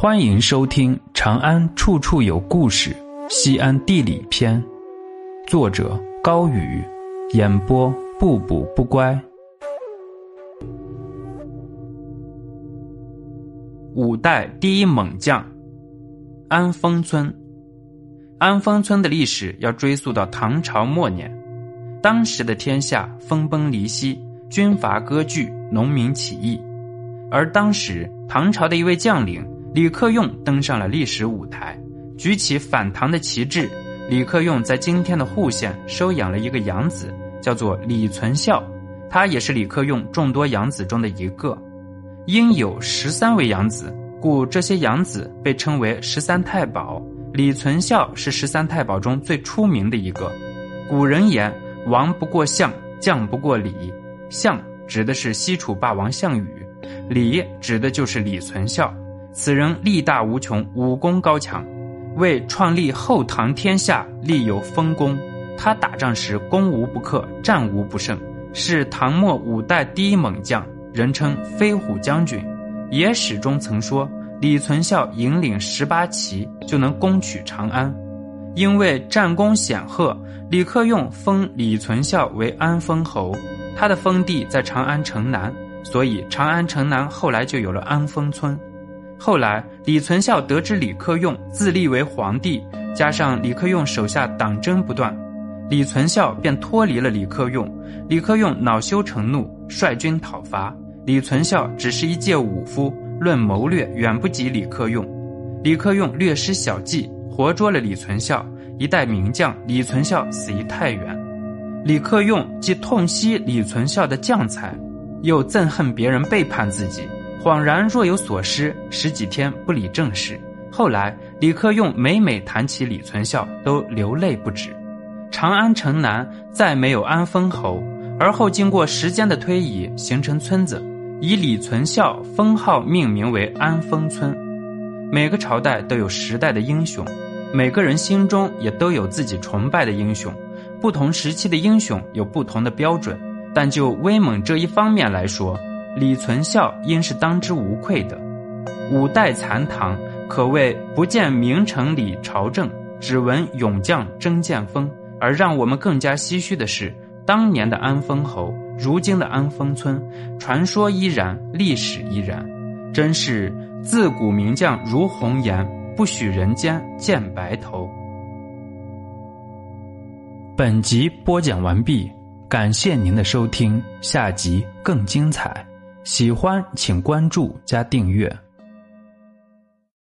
欢迎收听《长安处处有故事·西安地理篇》，作者高宇，演播不补不乖。五代第一猛将，安丰村。安丰村的历史要追溯到唐朝末年，当时的天下分崩离析，军阀割据，农民起义，而当时唐朝的一位将领。李克用登上了历史舞台，举起反唐的旗帜。李克用在今天的户县收养了一个养子，叫做李存孝，他也是李克用众多养子中的一个。因有十三位养子，故这些养子被称为十三太保。李存孝是十三太保中最出名的一个。古人言：“王不过相，将不过李。”相指的是西楚霸王项羽，李指的就是李存孝。此人力大无穷，武功高强，为创立后唐天下立有丰功。他打仗时攻无不克，战无不胜，是唐末五代第一猛将，人称飞虎将军。野史中曾说，李存孝引领十八骑就能攻取长安。因为战功显赫，李克用封李存孝为安丰侯，他的封地在长安城南，所以长安城南后来就有了安丰村。后来，李存孝得知李克用自立为皇帝，加上李克用手下党争不断，李存孝便脱离了李克用。李克用恼羞成怒，率军讨伐。李存孝只是一介武夫，论谋略远不及李克用。李克用略施小计，活捉了李存孝，一代名将李存孝死于太原。李克用既痛惜李存孝的将才，又憎恨别人背叛自己。恍然若有所失，十几天不理政事。后来，李克用每每谈起李存孝，都流泪不止。长安城南再没有安丰侯，而后经过时间的推移，形成村子，以李存孝封号命名为安丰村。每个朝代都有时代的英雄，每个人心中也都有自己崇拜的英雄。不同时期的英雄有不同的标准，但就威猛这一方面来说。李存孝应是当之无愧的。五代残唐，可谓不见名城李朝政，只闻勇将争剑锋。而让我们更加唏嘘的是，当年的安丰侯，如今的安丰村，传说依然，历史依然。真是自古名将如红颜，不许人间见白头。本集播讲完毕，感谢您的收听，下集更精彩。喜欢请关注加订阅。